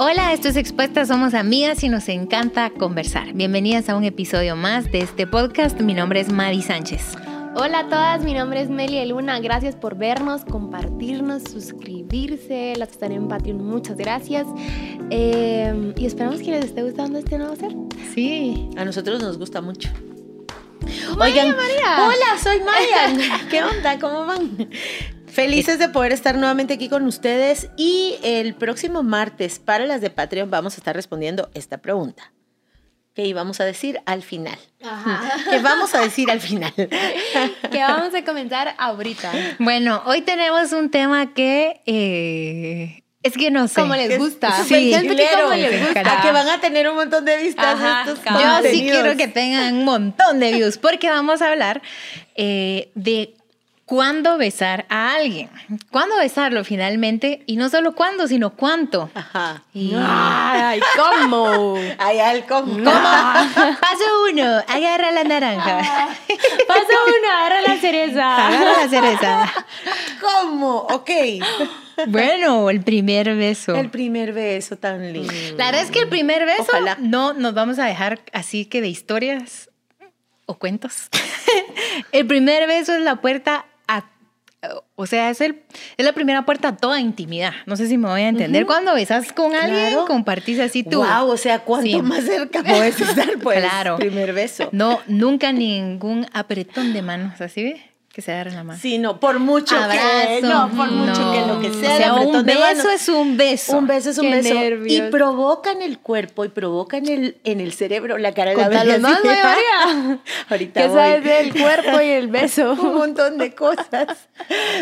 Hola, esto es Expuesta, somos amigas y nos encanta conversar. Bienvenidas a un episodio más de este podcast. Mi nombre es Madi Sánchez. Hola a todas, mi nombre es Meli Luna. Gracias por vernos, compartirnos, suscribirse. Las que están en Patreon, muchas gracias. Eh, y esperamos que les esté gustando este nuevo ser. Sí, a nosotros nos gusta mucho. Maya, María. Hola, soy Maya. ¿Qué onda? ¿Cómo van? Felices de poder estar nuevamente aquí con ustedes y el próximo martes para las de Patreon vamos a estar respondiendo esta pregunta que íbamos a decir al final. Ajá. Que vamos a decir al final. que vamos a comenzar ahorita. Bueno, hoy tenemos un tema que eh, es que no sé. Como les gusta. Sí. Como les gusta. A que van a tener un montón de vistas Ajá, estos. Yo sí quiero que tengan un montón de views porque vamos a hablar eh, de cuándo besar a alguien. ¿Cuándo besarlo finalmente? Y no solo cuándo, sino cuánto. Ajá. Y- Ay, ¿cómo? Hay algo. ¿Cómo? Paso uno, agarra la naranja. Pasa uno, agarra la cereza. Agarra la cereza. ¿Cómo? Ok. Bueno, el primer beso. El primer beso tan lindo. La verdad es que el primer beso Ojalá. no nos vamos a dejar así que de historias o cuentos. el primer beso es la puerta o sea, es, el, es la primera puerta a toda intimidad. No sé si me voy a entender. Cuando besas con alguien, Claro. compartís así tú. Wow, o sea, ¿cuánto Sí. más cerca puedes estar? Pues, Claro. Primer beso. No, nunca ningún apretón de manos, así ve, que se agarren la mano. Sí, no, por mucho que no, por mucho No. que lo que sea. O sea, un beso es un beso. Un beso es un Qué beso. nervios. Y provoca en el cuerpo y provoca en el, en el cerebro la cara de la bella, más. María. Ahorita ¿Qué voy. sabes del cuerpo y el beso? un montón de cosas.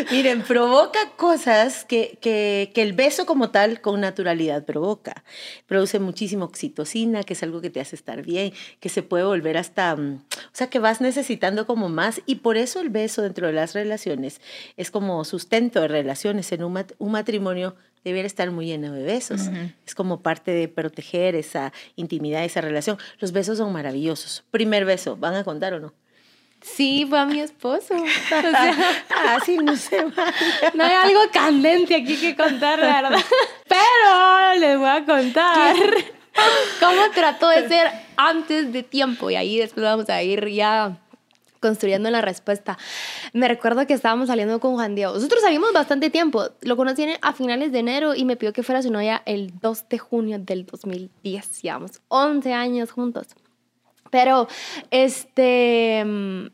Miren, provoca cosas que, que, que el beso como tal con naturalidad provoca. Produce muchísimo oxitocina, que es algo que te hace estar bien, que se puede volver hasta, mm, o sea, que vas necesitando como más y por eso el beso dentro de las relaciones es como sustento de relaciones. En un, mat- un matrimonio debiera estar muy lleno de besos. Es como parte de proteger esa intimidad, esa relación. Los besos son maravillosos. Primer beso, ¿van a contar o no? Sí, fue a mi esposo. O sea, Ah, sí, no sé. no hay algo candente aquí que contar, la verdad. Pero les voy a contar cómo trató de ser antes de tiempo. Y ahí después vamos a ir ya construyendo la respuesta. Me recuerdo que estábamos saliendo con Juan Diego. Nosotros salimos bastante tiempo. Lo conocí a finales de enero y me pidió que fuera su novia el 2 de junio del 2010. Llevamos 11 años juntos. Pero, este... mm,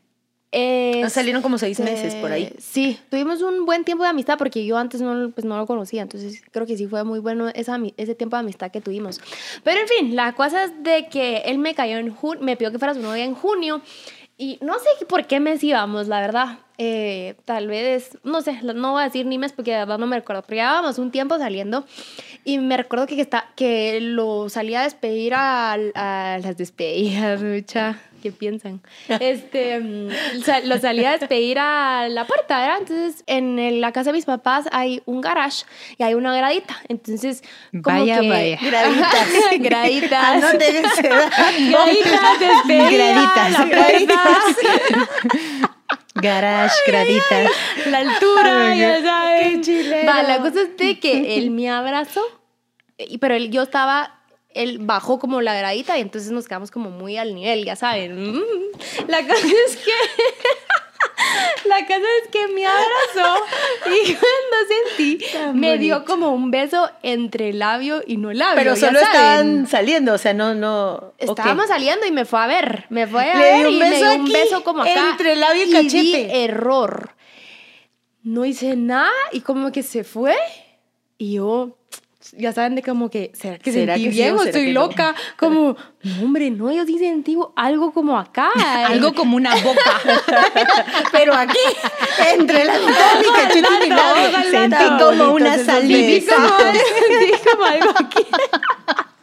salieron como seis este, meses por ahí. Sí, tuvimos un buen tiempo de amistad porque yo antes no, pues, no lo conocía, entonces creo que sí fue muy bueno esa, ese tiempo de amistad que tuvimos. Pero en fin, la cosa es de que él me cayó en junio, me pidió que fuera su novia en junio y no sé por qué mes íbamos, la verdad. Eh, tal vez, no sé, no voy a decir ni mes porque de verdad no me recuerdo, pero llevábamos un tiempo saliendo y me recuerdo que, está, que lo salía a despedir a, a las despedidas, mucha. ¿Qué piensan? Este, mm, lo salía a despedir a la puerta, ¿verdad? Entonces, en la casa de mis papás hay un garage y hay una gradita. Entonces, como Vaya, que- vaya. Graditas. graditas. No. Graditas, despedida, Graditas. Garage, graditas. la altura, ya saben. Qué. Va, la cosa es de que él me abrazó, pero él, yo estaba, él bajó como la gradita y entonces nos quedamos como muy al nivel, ya saben. Mm. La cosa es que... La cosa es que me abrazó y cuando sentí, Tan me dio como un beso entre labio y no labio. Pero ya solo saben. estaban saliendo, o sea, no, no. Estábamos saliendo y me fue a ver. Me fue a Le ver y me beso dio un beso como acá. entre labio y di cachete. error. No hice nada y como que se fue. Y yo, ya saben de como que, ¿será que ¿Será sentí que sí bien o o será estoy que no? loca? Como, no hombre, no, yo sí sentí algo como acá. Algo como una boca. Pero aquí, entre la mitad y Sentí como una saliva. Sentí como, algo aquí.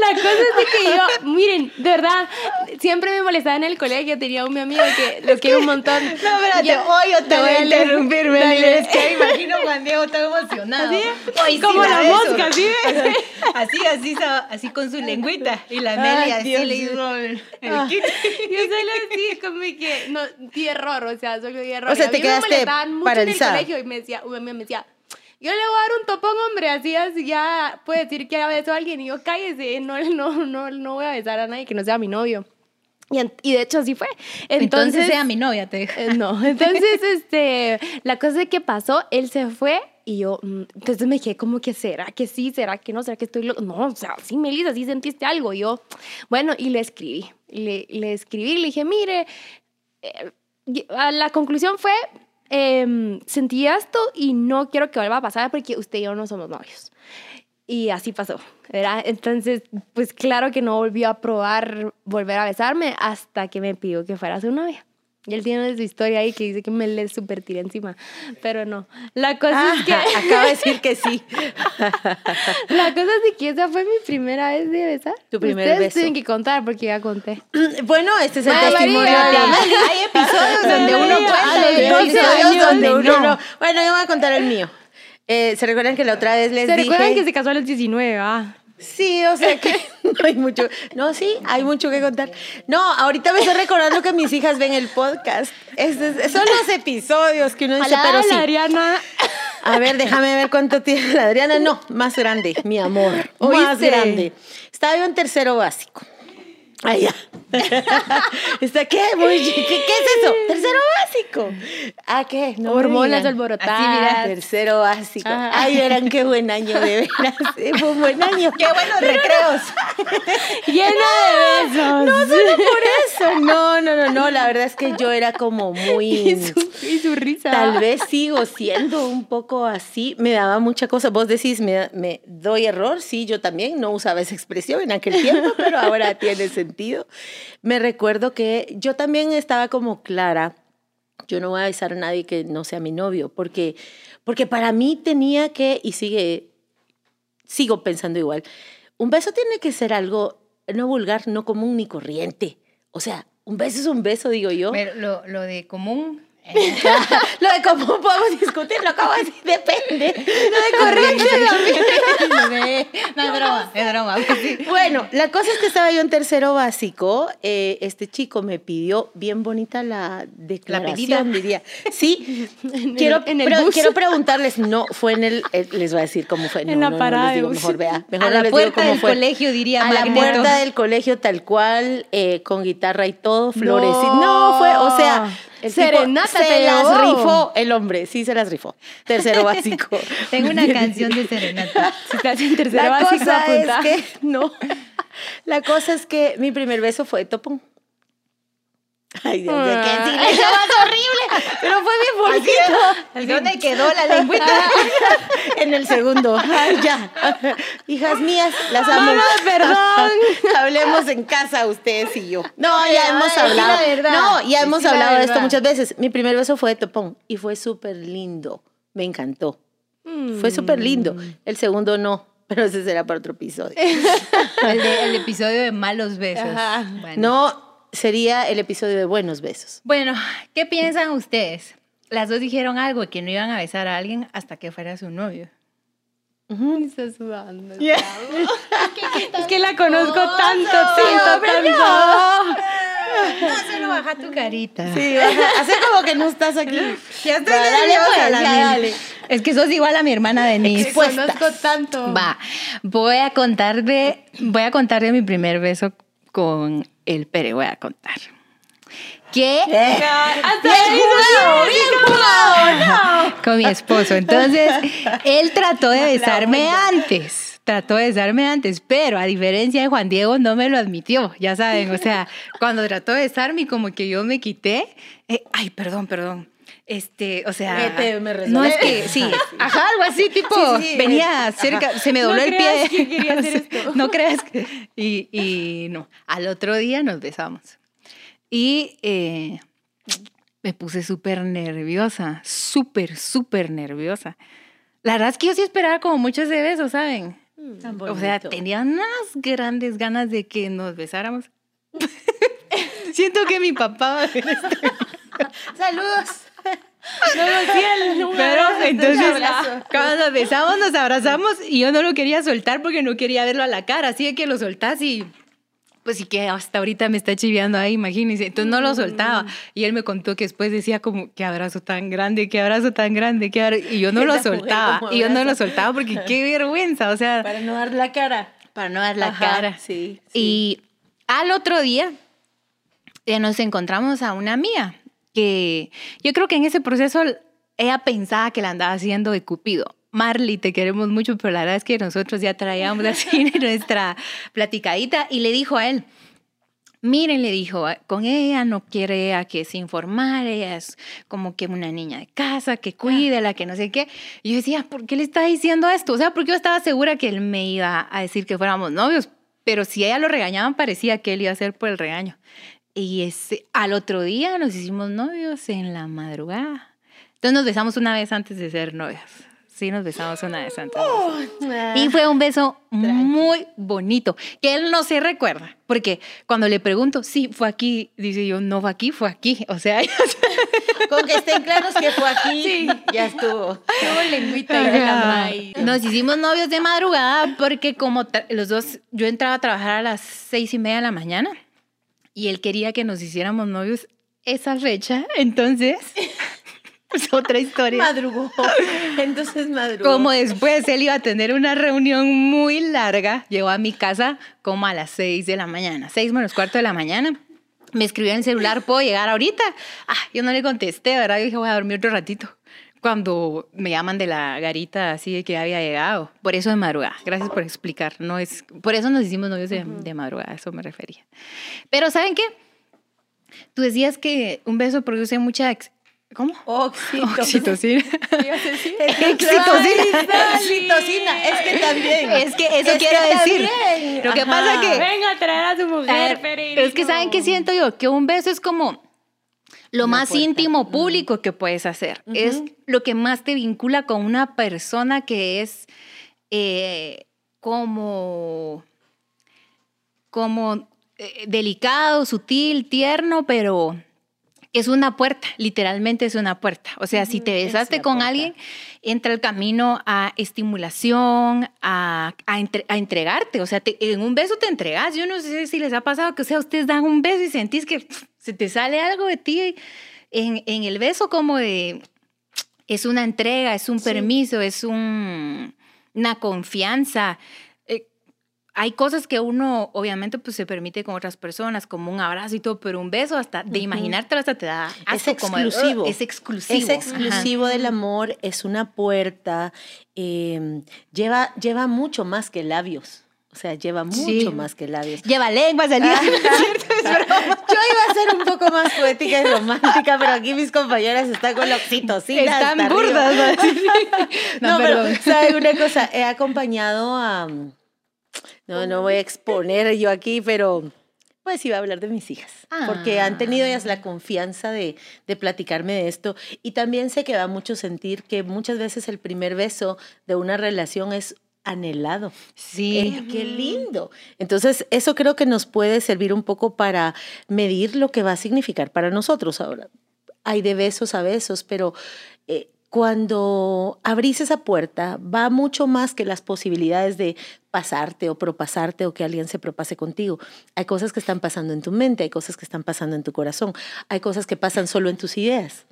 La cosa es que yo, miren, de verdad, siempre me molestaba en el colegio. Tenía un mi amigo que lo quiero un montón. No, espérate, hoy yo te voy a interrumpir, Meli. dale. Es que Juan Diego tan emocionado. Así, sí como la mosca, ¿sí? Así, así, así con su lengüita. Y la Meli así Dios le hizo el, Ah. kit. Yo solo así, como que, no, di error, o sea, solo di error. O sea, Y te me quedaste molestaban mucho paralizada. en el colegio y me decía, me decía, yo le voy a dar un topón, hombre, así, así ya puede decir que ya besó a alguien y yo cállese, no, no, no, no voy a besar a nadie que no sea mi novio. Y, de hecho así fue. Entonces, Entonces, sea mi novia, te dijo. eh, No, entonces, este, la cosa es que pasó, él se fue y yo, mm, entonces me quedé como que, ¿será que sí? ¿Será que no? ¿Será que estoy loco? No, o sea, sí, Melissa, sí sentiste algo. Y yo, bueno, y le escribí, le, le escribí, le dije, mire, eh, la conclusión fue, em, sentí esto y no quiero que vuelva a pasar porque usted y yo no somos novios. Y así pasó, ¿verdad? Entonces, pues claro que no volvió a probar volver a besarme hasta que me pidió que fuera su novia. Y él tiene su historia ahí que dice que me le súper tiré encima, pero no. La cosa es que... Ah, acaba de decir que sí. La cosa es que esa fue mi primera vez de besar. Tu primer Ustedes beso. tienen que contar porque ya conté. Bueno, este es el testimonio María. de. Hay episodios donde uno cuenta hay 12 episodios donde uno no. no. Bueno, yo voy a contar el mío. Eh, ¿Se recuerdan que la otra vez les ¿Se dije? recuerdan que se casó a los 19? Ah. Sí, o sea que no hay mucho. No, sí, hay mucho que contar. No, ahorita me estoy recordando que mis hijas ven el podcast. Es- es- son los episodios que uno dice, Hola, pero sí. Adriana. A ver, déjame ver cuánto tiene la Adriana. No, más grande, mi amor. Más ¿Oíste? grande. Estaba yo en tercero básico. Ay, ya. ¿Está qué? ¿Qué, qué es eso? Tercero básico. ¿Ah, qué? No Hormonas alborotadas. Tercero básico. Ajá. Ay, verán qué buen año, de veras. Eh, Fue un buen año. Qué buenos recreos. Llena de besos. No solo por eso. No. La verdad es que yo era como muy. Y su, y su risa. Tal vez sigo siendo un poco así. Me daba mucha cosa. Vos decís, me, me doy error. Sí, yo también no usaba esa expresión en aquel tiempo, pero ahora tiene sentido. Me recuerdo que yo también estaba como clara. Yo no voy a besar a nadie que no sea mi novio, porque, porque para mí tenía que, y sigue, sigo pensando igual, un beso tiene que ser algo no vulgar, no común ni corriente. O sea, un beso es un beso, digo yo. Pero lo, lo de común. Lo de cómo podemos discutir, lo acabo de decir, depende. Lo de corriente también. no es broma, es broma. pues. Bueno, la cosa es que estaba yo en tercero básico. eh, este chico me pidió bien bonita la declaración, diría. Sí, En quiero, el- en el pre- bus. quiero preguntarles, no, fue en el, eh, les voy a decir cómo fue. No, En la no, no parada les digo, mejor vea. Mejor A no la les puerta del fue. colegio, diría A la puerta del colegio tal cual, eh, con guitarra y todo, flores. y- No, fue, o sea, el Serenata se te las llevó. rifó el hombre, sí se las rifó. Tercero básico. Tengo una canción de serenata. Si estás en tercero La básico, cosa es apunta. que, no, la cosa es que mi primer beso fue de topón. Ay, Dios mío, qué Ah. silencio más horrible, pero fue bien bonito. ¿Dónde quedó la lengüita? En el segundo, ay, ya. Hijas mías, las amo. Mamá, perdón. Hablemos en casa ustedes y yo. No, ya Ay, hemos hablado. No, ya hemos hablado de esto muchas veces. Mi primer beso fue de topón y fue súper lindo. Me encantó. Fue súper lindo. El segundo no, pero ese será para otro episodio. El, de- el episodio de malos besos. Ajá. Bueno. No sería el episodio de buenos besos. Bueno, ¿qué piensan ustedes? Las dos dijeron algo que no iban a besar a alguien hasta que fuera su novio. Está sudando. amo. es que la conozco tanto, tanto, tanto. No, solo baja tu carita. Sí, baja. hace como que no estás aquí. Ya estoy Va, dale, pues, la ya, dale. Es que sos igual a mi hermana Denise. Te conozco tanto. Va, voy a contar de, voy a contar de mi primer beso con el Pere, voy a contar. Hasta no, no. con mi esposo. Entonces, él trató de besarme antes. Trató de besarme antes, pero a diferencia de Juan Diego, no me lo admitió. Ya saben, o sea, cuando trató de besarme, como que yo me quité. eh, ay, perdón, perdón. Este, o sea, Vete, me no es que, sí, ajá, algo así, tipo, Sí, sí, venía ajá. cerca, se me dobló No el creas pie. que quería hacer Sí, esto. No creas que, y, y no, al otro día nos besamos. Y eh, me puse súper nerviosa, súper, súper nerviosa. La verdad es que yo sí esperaba como mucho ese beso, ¿saben? Tan O sea, tenía unas grandes ganas de que nos besáramos. Siento que mi papá va a ver esto. Saludos. No, no, sí, el- un Pero abrazo, entonces, abrazo. cuando nos besamos, nos abrazamos y yo no lo quería soltar porque no quería verlo a la cara. Así que lo soltás y pues sí que hasta ahorita me está chiviando ahí, imagínense. Entonces no lo soltaba. Y él me contó que después decía como, qué abrazo tan grande, qué abrazo tan grande, qué abra-". Y yo no lo soltaba. Y yo no lo soltaba porque qué vergüenza, o sea, Para no dar la cara. para no dar la Ajá, cara. Sí. sí. Y al otro día eh, nos encontramos a una amiga que yo creo que en ese proceso ella pensaba que la andaba haciendo de Cupido. Marley, te queremos mucho, pero la verdad es que nosotros ya traíamos así nuestra platicadita y le dijo a él, miren, le dijo, con ella no quiere a que se informare, ella es como que una niña de casa, que cuide, la que no sé qué. Y yo decía, ¿por qué le está diciendo esto? O sea, porque yo estaba segura que él me iba a decir que fuéramos novios, pero si ella lo regañaban, parecía que él iba a hacer por el regaño. Y ese, al otro día nos hicimos novios en la madrugada. Entonces nos besamos una vez antes de ser novios. Sí, nos besamos una vez antes. Y fue un beso muy bonito, que él no se recuerda, porque cuando le pregunto, sí, fue aquí, dice yo, no fue aquí, fue aquí. O sea, Con que estén claros que fue aquí, ya estuvo. Tuvo lengüita de la nos hicimos novios de madrugada porque como los dos, yo entraba a trabajar a las seis y media de la mañana y él quería que nos hiciéramos novios esa fecha, entonces es otra historia. Madrugó. Entonces madrugó. Como después él iba a tener una reunión muy larga, llegó a mi casa como a las 6 de la mañana, 6 menos cuarto de la mañana. Me escribió en el celular, ¿puedo llegar ahorita? Ah, yo no le contesté, ¿verdad? Yo dije, voy a dormir otro ratito. Cuando me llaman de la garita así de que había llegado. Por eso de madrugada. Gracias por explicar. No es, por eso nos hicimos novios de, de madrugada, a eso me refería. Pero ¿saben qué? Tú decías que un beso produce mucha... ex- ¿Cómo? Oxitocina. Oxitocina. Oxitocina. Oxitocina. Es que también. Es que eso Es quiero que decir. también. Lo que Ajá. pasa que- Venga a traer a su A mujer, ver, Ferino. es que ¿saben qué siento yo? Que un beso es como lo más puerta. íntimo público que puedes hacer. Es lo que más te vincula con una persona que es eh, como, como eh, delicado, sutil, tierno, pero es una puerta, literalmente es una puerta. O sea, si te es besaste con puerta. alguien, entra el camino a estimulación, a, a entre- a entregarte. O sea, te- en un beso te entregas. Yo no sé si les ha pasado que, o sea, ustedes dan un beso y sentís que se te sale algo de ti en, en el beso como de... Es una entrega, es un Sí. permiso, es un, una confianza. Eh, hay cosas que uno obviamente pues se permite con otras personas, como un abrazo y todo, pero un beso hasta de Ujú. imaginártelo hasta te da Es exclusivo. es exclusivo. Es exclusivo del amor, es una puerta, eh, lleva, lleva mucho más que labios. O sea, lleva mucho Sí. más que labios. Lleva lengua salida. Ah. Yo iba a ser un poco más poética y romántica, pero aquí mis compañeras están con la oxitocina. Están burdas. ¿no? No, pero perdón. ¿sabe una cosa? He acompañado a... No, no voy a exponer yo aquí, pero pues iba a hablar de mis hijas, porque han tenido ellas la confianza de, de platicarme de esto y también sé que da mucho sentir que muchas veces el primer beso de una relación es anhelado. Sí. Eh, qué lindo. Entonces, eso creo que nos puede servir un poco para medir lo que va a significar para nosotros ahora. Hay de besos a besos, pero eh, cuando abrís esa puerta, va mucho más que las posibilidades de pasarte o propasarte o que alguien se propase contigo. Hay cosas que están pasando en tu mente, hay cosas que están pasando en tu corazón, hay cosas que pasan solo en tus ideas.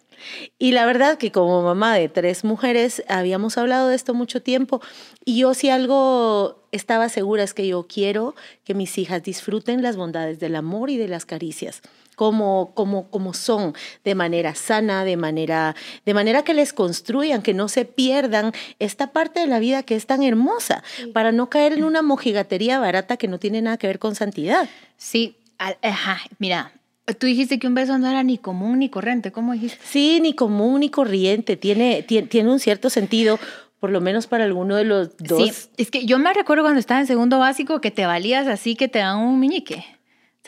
Y la verdad que como mamá de tres mujeres habíamos hablado de esto mucho tiempo y yo si algo estaba segura es que yo quiero que mis hijas disfruten las bondades del amor y de las caricias como, como, como son, de manera sana, de manera, de manera que les construyan, que no se pierdan esta parte de la vida que es tan hermosa, para no caer en una mojigatería barata que no tiene nada que ver con santidad. Sí, ajá, mira, tú dijiste que un beso no era ni común ni corriente, ¿cómo dijiste? Sí, ni común ni corriente, tiene, tiene, tiene un cierto sentido, por lo menos para alguno de los dos. Sí, es que yo me recuerdo cuando estaba en segundo básico que te valías así que te dan un meñique.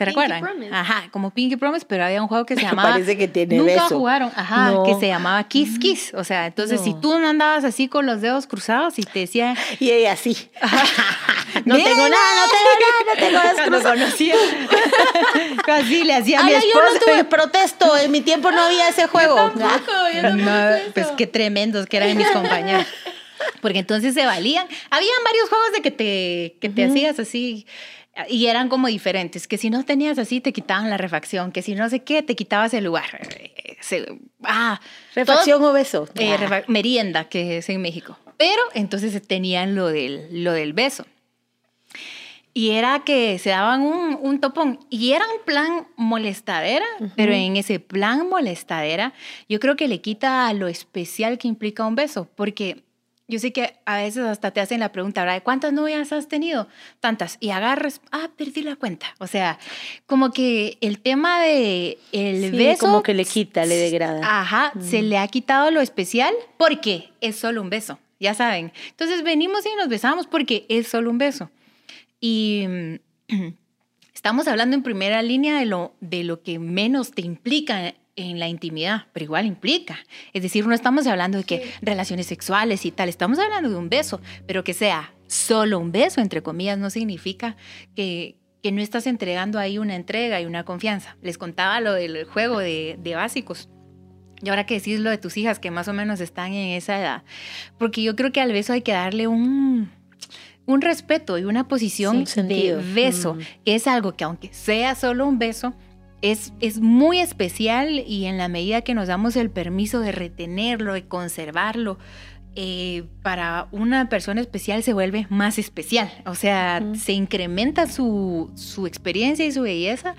¿Se Pinky recuerdan? Promise. Ajá, como Pinky Promise, pero había un juego que se llamaba. Parece que tiene Nunca beso. jugaron, ajá, No. que se llamaba Kiss Kiss. O sea, entonces si No. tú no andabas así con los dedos cruzados y te decían. Y ella sí. no "Nena". tengo nada, no tengo nada, no tengo nada. Cuando conocía. Así le hacía a mi Ay, yo esposa. no tuve protesto, en mi tiempo no había ese juego. Tampoco, yo No, eso. pues qué tremendos que eran mis compañeros. Porque entonces se valían. Habían varios juegos de que te, que te hacías así. Y eran como diferentes, que si no tenías así te quitaban la refacción, que si no sé qué te quitabas el lugar. Se- ah, Refacción o beso. eh, Ah. refa- merienda, que es en México. Pero entonces tenían lo del, lo del beso. Y era que se daban un, un topón. Y era un plan molestadera, pero en ese plan molestadera, yo creo que le quita lo especial que implica un beso. Porque yo sé que a veces hasta te hacen la pregunta, ¿verdad? ¿Cuántas novias has tenido? Tantas. Y agarras, ah, perdí la cuenta. O sea, como que el tema de el Sí, beso. como que le quita, le degrada. Ajá, se le ha quitado lo especial porque es solo un beso, ya saben. Entonces venimos y nos besamos porque es solo un beso. Y mm, estamos hablando en primera línea de lo, de lo que menos te implica en la intimidad, pero igual implica. Es decir, no estamos hablando de que relaciones sexuales y tal, estamos hablando de un beso, pero que sea solo un beso, entre comillas, no significa que, que no estás entregando ahí una entrega y una confianza. Les contaba lo del juego de, de básicos. Y ahora que decís lo de tus hijas que más o menos están en esa edad, porque yo creo que al beso hay que darle un, un respeto y una posición Sí, de beso, Mm. que es algo que aunque sea solo un beso, es, es muy especial y en la medida que nos damos el permiso de retenerlo, de conservarlo, eh, para una persona especial se vuelve más especial. O sea, se incrementa su, su experiencia y su belleza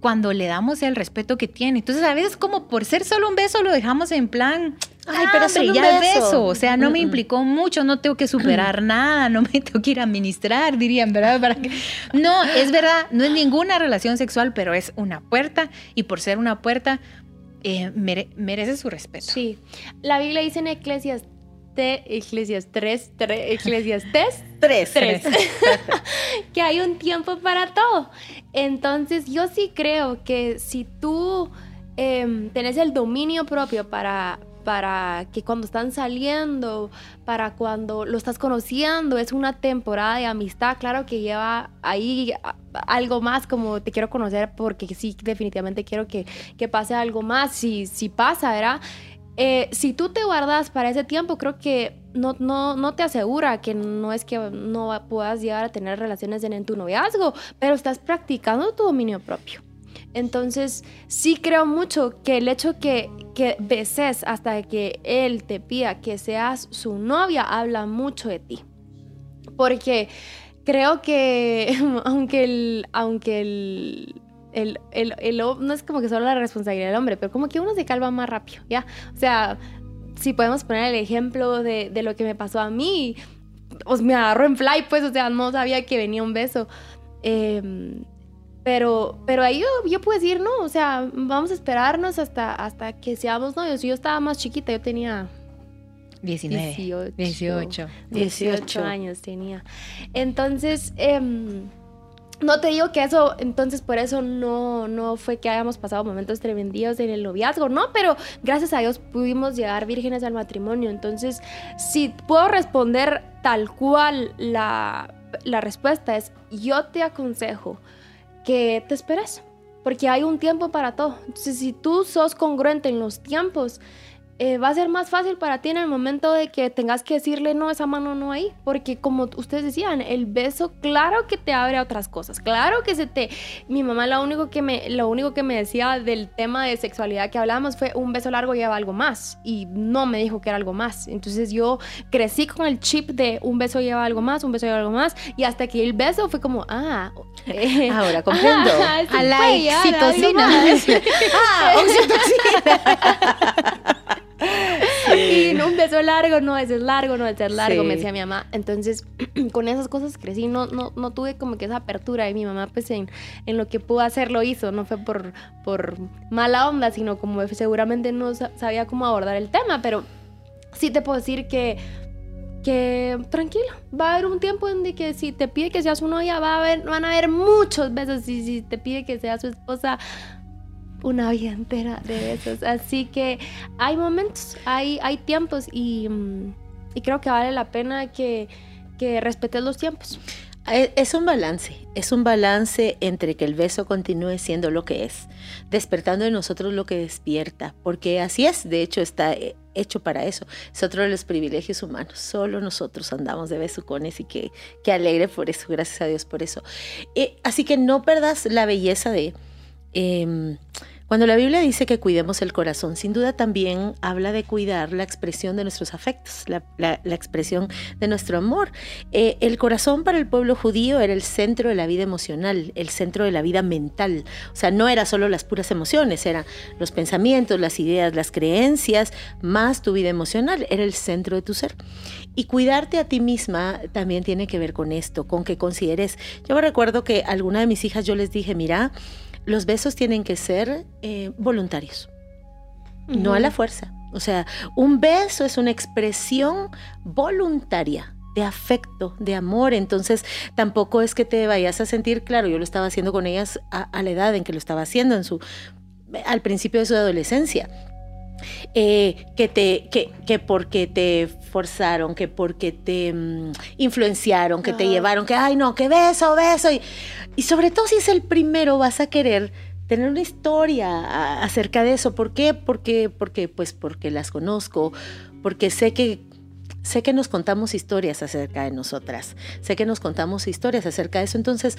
cuando le damos el respeto que tiene. Entonces, a veces como por ser solo un beso lo dejamos en plan, Ay, "Ah, pero solo un ya es beso". beso. O sea, no me Mm, mm. implicó mucho, no tengo que superar nada, no me tengo que ir a administrar, dirían, ¿verdad? Para que... No, es verdad, no es ninguna relación sexual, pero es una puerta y por ser una puerta eh, mere- merece su respeto. Sí. La Biblia dice en Eclesias, Eclesias 3, 3 Eclesiastes Tres. Tres. que hay un tiempo para todo. Entonces yo sí creo que si tú em, tenés el dominio propio para, para que cuando están saliendo, para cuando lo estás conociendo, es una temporada de amistad, claro que lleva ahí algo más como te quiero conocer porque sí, definitivamente quiero que, que pase algo más, si, si pasa, ¿verdad? Eh, si tú te guardas para ese tiempo, creo que no, no, no te asegura que no es que no puedas llegar a tener relaciones en tu noviazgo, pero estás practicando tu dominio propio. Entonces, sí creo mucho que el hecho que, que beses hasta que él te pida que seas su novia habla mucho de ti. Porque creo que aunque el, aunque el, el, el, el no es como que solo la responsabilidad del hombre, pero como que uno se calma más rápido, ¿ya? O sea, si podemos poner el ejemplo de, de lo que me pasó a mí, pues me agarró en fly, pues, o sea, no sabía que venía un beso. Em, pero, pero ahí yo, yo puedo decir, no, o sea, vamos a esperarnos hasta, hasta que seamos novios. Yo estaba más chiquita, yo tenía 19, 18. 18. 18 años tenía. Entonces, em, no te digo que eso, entonces por eso no, no fue que hayamos pasado momentos tremendos en el noviazgo, no, pero gracias a Dios pudimos llegar vírgenes al matrimonio. Entonces, si puedo responder tal cual la, la respuesta es, yo te aconsejo que te esperes, porque hay un tiempo para todo. Entonces, si tú sos congruente en los tiempos, eh, va a ser más fácil para ti en el momento de que tengas que decirle no, esa mano no ahí, porque como ustedes decían, el beso, claro que te abre a otras cosas, claro que se te... Mi mamá lo único que me, lo único que me decía del tema de sexualidad que hablábamos fue un beso largo lleva algo más, y no me dijo que era algo más. Entonces yo crecí con el chip de un beso lleva algo más, un beso lleva algo más, y hasta que el beso fue como, ah, eh, Ahora comprendo. ah, sí A la llevar algo oxitocina. no, un beso largo, no, ese es largo, no, ese es largo, Sí. me decía mi mamá. Entonces, con esas cosas crecí, no, no, no tuve como que esa apertura y mi mamá pues en, en lo que pudo hacer lo hizo, no fue por, por mala onda, sino como seguramente no sa- sabía cómo abordar el tema, pero sí te puedo decir que que tranquilo, va a haber un tiempo en que si te pide que seas su novia, va a haber, van a haber muchos besos y si te pide que seas su esposa, una vida entera de besos. Así que hay momentos, hay, hay tiempos y, mm, y creo que vale la pena que, que respetes los tiempos. Eh, Es un balance, es un balance entre que el beso continúe siendo lo que es, despertando en nosotros lo que despierta, porque así es, de hecho está, eh, hecho para eso. Es otro de los privilegios humanos. Solo nosotros andamos de besucones y que, que alegre por eso. Gracias a Dios por eso. Eh, así que no perdas la belleza de... Em, cuando la Biblia dice que cuidemos el corazón, sin duda también habla de cuidar la expresión de nuestros afectos, la, expresión de nuestro amor. Eh, el corazón para el pueblo judío era el centro de la vida emocional, el centro de la vida mental. O sea, no era solo las puras emociones, eran los pensamientos, las ideas, las creencias, más tu vida emocional, era el centro de tu ser. Y cuidarte a ti misma también tiene que ver con esto, con que consideres. Yo me recuerdo que a alguna de mis hijas yo les dije, mira, los besos tienen que ser eh, voluntarios, no a la fuerza. O sea, un beso es una expresión voluntaria de afecto, de amor. Entonces, tampoco es que te vayas a sentir, claro, yo lo estaba haciendo con ellas a, la edad en que lo estaba haciendo, en su, al principio de su adolescencia. Eh, que, te, que, que, porque te forzaron, que porque te mm, influenciaron, que te llevaron, que, ay no, que beso, beso. Y, y sobre todo si es el primero, vas a querer tener una historia acerca de eso. ¿Por qué? Porque, porque, pues porque las conozco, porque sé que sé que nos contamos historias acerca de nosotras, sé que nos contamos historias acerca de eso. Entonces,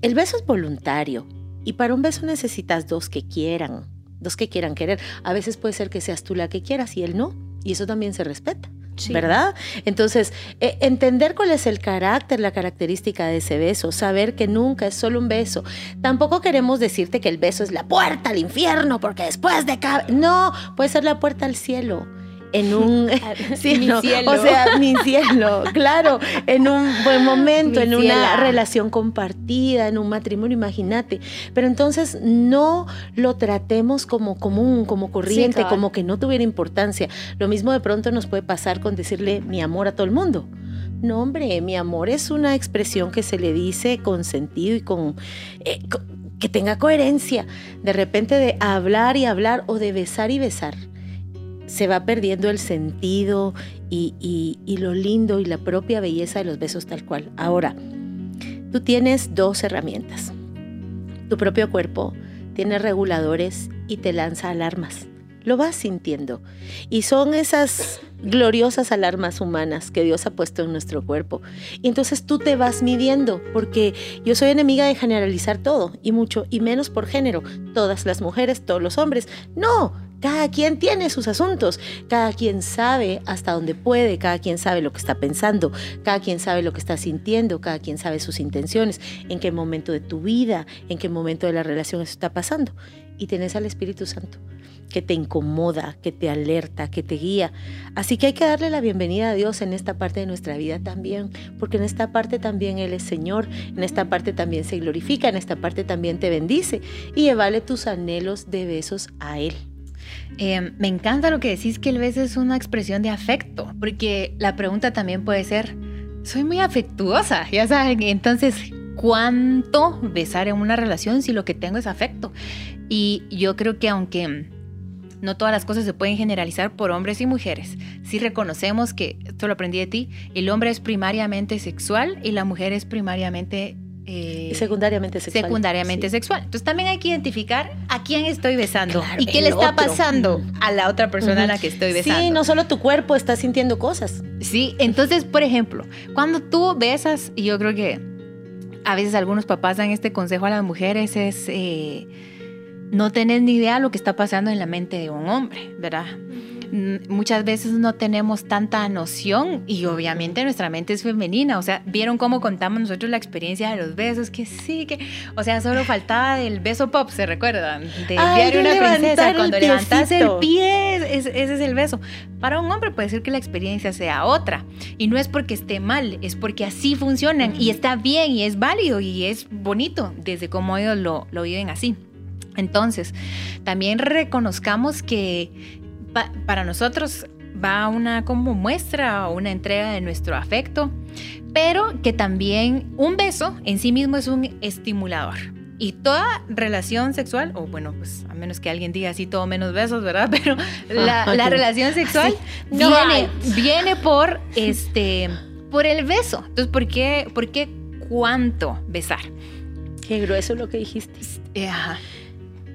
el beso es voluntario y para un beso necesitas dos que quieran, dos que quieran querer. A veces puede ser que seas tú la que quieras y él no, y eso también se respeta. ¿verdad? Entonces, e, entender cuál es el carácter, la característica de ese beso, saber que nunca es solo un beso. Tampoco queremos decirte que el beso es la puerta al infierno, porque después de... No, puede ser la puerta al cielo en un cielo. o sea, mi cielo, claro, en un buen momento, en una relación compartida, en un matrimonio, imagínate. Pero entonces no lo tratemos como común, como corriente, como que no tuviera importancia. Lo mismo de pronto nos puede pasar con decirle mi amor a todo el mundo. No, hombre, mi amor es una expresión que se le dice con sentido y con, eh, que tenga coherencia. De repente de hablar y hablar o de besar y besar se va perdiendo el sentido y, lo lindo y la propia belleza de los besos tal cual. Ahora, tú tienes dos herramientas. Tu propio cuerpo tiene reguladores y te lanza alarmas. Lo vas sintiendo. Y son esas gloriosas alarmas humanas que Dios ha puesto en nuestro cuerpo. Y entonces tú te vas midiendo, porque yo soy enemiga de generalizar todo, y mucho, y menos por género. Todas las mujeres, todos los hombres. No, cada quien tiene sus asuntos, cada quien sabe hasta dónde puede, cada quien sabe lo que está pensando, cada quien sabe lo que está sintiendo, cada quien sabe sus intenciones, en qué momento de tu vida, en qué momento de la relación eso está pasando. Y tienes al Espíritu Santo que te incomoda, que te alerta, que te guía. Así que hay que darle la bienvenida a Dios en esta parte de nuestra vida también, porque en esta parte también Él es Señor, en esta parte también se glorifica, en esta parte también te bendice y llévale tus anhelos de besos a Él. Em, me encanta lo que decís que el beso es una expresión de afecto, porque la pregunta también puede ser, soy muy afectuosa, ya saben, entonces, ¿cuánto besar en una relación si lo que tengo es afecto? Y yo creo que aunque no todas las cosas se pueden generalizar por hombres y mujeres. Si reconocemos que, esto lo aprendí de ti, el hombre es primariamente sexual y la mujer es primariamente eh, secundariamente sexual. Secundariamente sexual. Entonces también hay que identificar a quién estoy besando y qué le está pasando a la otra persona a la que estoy besando. Sí, no solo tu cuerpo está sintiendo cosas. Sí, entonces, por ejemplo, cuando tú besas, y yo creo que a veces algunos papás dan este consejo a las mujeres, es eh, no tener ni idea de lo que está pasando en la mente de un hombre, ¿verdad? Muchas veces no tenemos tanta noción y obviamente nuestra mente es femenina, o sea, vieron cómo contamos nosotros la experiencia de los besos, que sí, que, o sea, solo faltaba el beso pop, ¿se recuerdan? De enviar una princesa cuando levantas el pie, ese es el beso. Para un hombre puede ser que la experiencia sea otra y no es porque esté mal, es porque así funcionan y está bien y es válido y es bonito desde cómo ellos lo, lo viven así. Entonces, también reconozcamos que para nosotros va una como muestra o una entrega de nuestro afecto, pero que también un beso en sí mismo es un estimulador. Y toda relación sexual, o bueno, pues a menos que alguien diga así todo menos besos, ¿verdad? Pero la, ah, relación sexual viene, viene por este por el beso. Entonces, ¿por qué, por qué cuánto besar? Qué grueso lo que dijiste. Eh, ajá.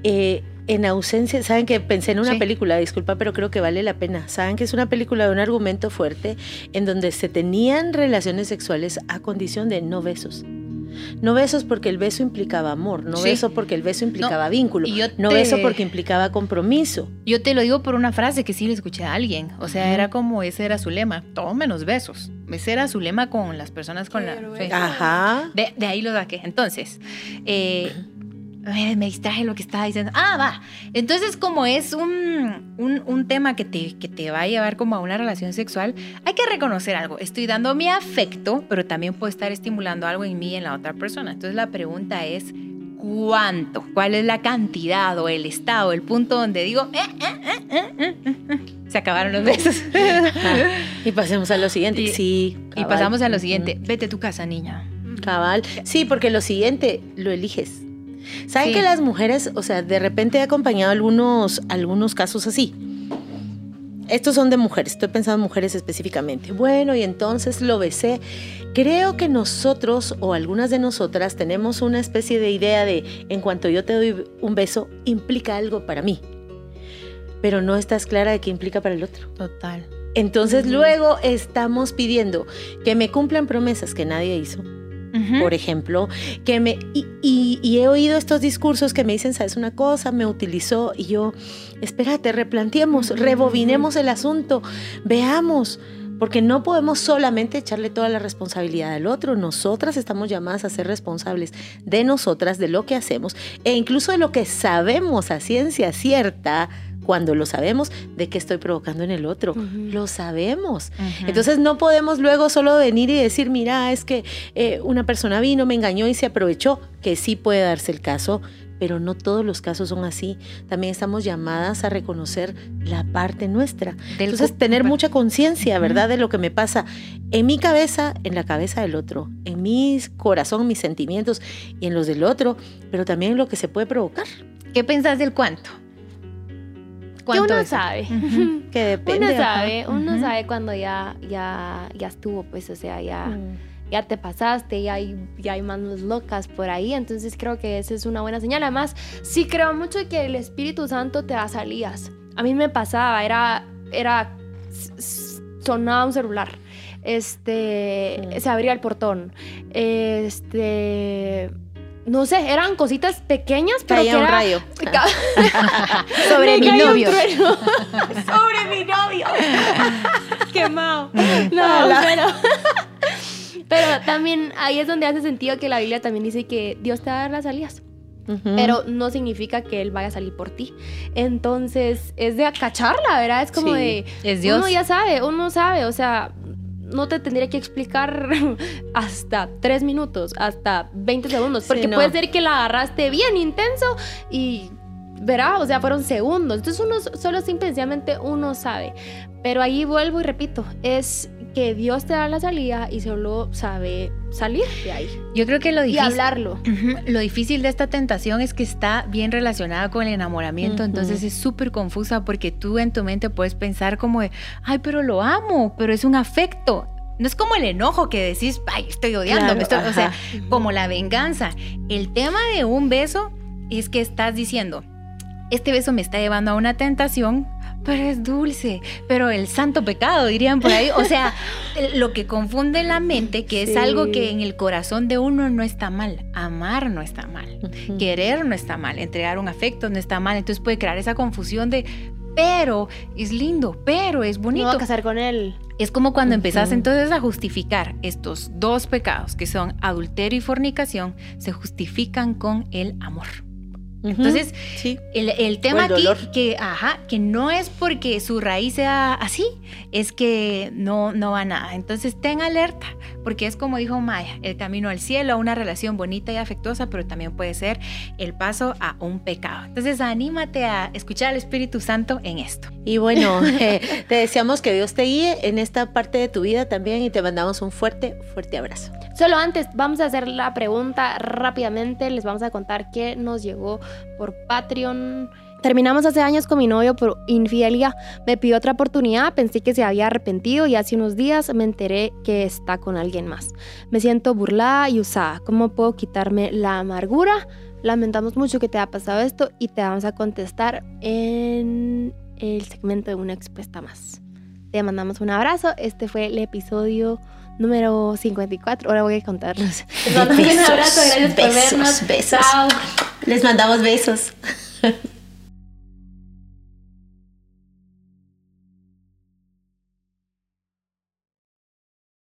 Eh, en ausencia, saben que pensé en una Sí. película, disculpa, pero creo que vale la pena. Saben que es una película de un argumento fuerte en donde se tenían relaciones sexuales a condición de no besos. No besos porque el beso implicaba amor, no Sí. beso porque el beso implicaba vínculo, no beso porque implicaba compromiso. Yo te lo digo por una frase que sí le escuché a alguien. O sea, era como ese era su lema, todo menos besos. Ese era su lema con las personas con la... Pero eso- Ajá. De, de ahí lo saqué. Entonces, eh, me, me distraje lo que estaba diciendo. Ah, va. Entonces, como es un, un, un tema que te, que te va a llevar como a una relación sexual, hay que reconocer algo. Estoy dando mi afecto, pero también puedo estar estimulando algo en mí y en la otra persona. Entonces, la pregunta es, ¿cuánto? ¿Cuál es la cantidad o el estado, el punto donde digo, eh, eh, eh, se acabaron los besos? Ajá. Y pasemos a lo siguiente. Y- sí. y pasamos a lo siguiente. Vete a tu casa, niña. Cabal. Sí, porque lo siguiente lo eliges. ¿Saben Sí. que las mujeres, o sea, de repente he acompañado algunos, algunos casos así? Estos son de mujeres, estoy pensando en mujeres específicamente. Bueno, y entonces lo besé. Creo que nosotros o algunas de nosotras tenemos una especie de idea de en cuanto yo te doy un beso, implica algo para mí. Pero no estás clara de qué implica para el otro. Total. Entonces luego estamos pidiendo que me cumplan promesas que nadie hizo por ejemplo, que me y, y- y he oído estos discursos que me dicen, sabes una cosa, me utilizó y yo, espérate, replanteemos, Ujú. rebobinemos el asunto, veamos. Porque no podemos solamente echarle toda la responsabilidad al otro. Nosotras estamos llamadas a ser responsables de nosotras, de lo que hacemos e incluso de lo que sabemos a ciencia cierta, cuando lo sabemos, de qué estoy provocando en el otro. Ujú. Lo sabemos. Ujú. Entonces no podemos luego solo venir y decir, mira, es que eh, una persona vino, me engañó y se aprovechó, que sí puede darse el caso, pero no todos los casos son así. También estamos llamadas a reconocer la parte nuestra. Del Entonces tener mucha conciencia. ¿verdad? De lo que me pasa en mi cabeza, en la cabeza del otro, en mi corazón, mis sentimientos y en los del otro, pero también en lo que se puede provocar, ¿Qué pensás del cuánto? Que uno sabe. Que depende. Uno sabe, uno sabe cuando ya, ya, ya estuvo, pues, o sea, ya, Mm. ya te pasaste, ya hay, ya hay manos locas por ahí, entonces creo que esa es una buena señal. Además, sí creo mucho que el Espíritu Santo te da salidas. A mí me pasaba, era, era, sonaba un celular, este, Mm. se abría el portón, este, no sé, eran cositas pequeñas, pero Caía que un era- rayo. Sobre mi novio. Sobre mi novio. Quemado. No, Ala. pero. Pero también ahí es donde hace sentido que la Biblia también dice que Dios te va a dar las salidas. Pero no significa que Él vaya a salir por ti. Entonces es de acacharla, ¿verdad? Es como Sí, de. Es Dios. Uno ya sabe, uno sabe. O sea, no te tendría que explicar hasta tres minutos, hasta 20 segundos. Sí, Porque no. puede ser que la agarraste bien intenso y verá, o sea, fueron segundos. Entonces uno solo simplemente uno sabe. Pero ahí vuelvo y repito, es que Dios te da la salida y solo sabe salir de ahí Yo creo que lo y difícil, hablarlo. Ujú. lo difícil de esta tentación es que está bien relacionada con el enamoramiento, entonces es súper confusa porque tú en tu mente puedes pensar como de, ay, pero lo amo, pero es un afecto. No es como el enojo que decís, ay, estoy odiando, Claro, me estoy-". o sea, como la venganza. El tema de un beso es que estás diciendo, este beso me está llevando a una tentación, pero es dulce, pero el santo pecado, dirían por ahí. O sea, lo que confunde la mente, que es Sí. algo que en el corazón de uno no está mal. Amar no está mal. Querer no está mal. Entregar un afecto no está mal. Entonces puede crear esa confusión de, pero es lindo, pero es No bonito. va a casar con él. Es como cuando Ujú. empezás entonces a justificar estos dos pecados, que son adulterio y fornicación, se justifican con el amor. Entonces, sí. el, el tema el aquí, que, ajá, que no es porque su raíz sea así, es que no, no va nada. Entonces, ten alerta, porque es como dijo Maya, el camino al cielo, a una relación bonita y afectuosa, pero también puede ser el paso a un pecado. Entonces, anímate a escuchar al Espíritu Santo en esto. Y bueno, eh, te deseamos que Dios te guíe en esta parte de tu vida también y te mandamos un fuerte, fuerte abrazo. Solo antes, vamos a hacer la pregunta rápidamente. Les vamos a contar qué nos llegó por Patreon. Terminamos hace años con mi novio por infidelidad. Me pidió otra oportunidad, pensé que se había arrepentido y hace unos días me enteré que está con alguien más. Me siento burlada y usada. ¿Cómo puedo quitarme la amargura? Lamentamos mucho que te haya pasado esto y te vamos a contestar en el segmento de una expuesta más. Te mandamos un abrazo. Este fue el episodio número 54. Ahora voy a contarlos. Les mandamos un abrazo. Gracias por besos, vernos. besos. Chao. Les mandamos besos.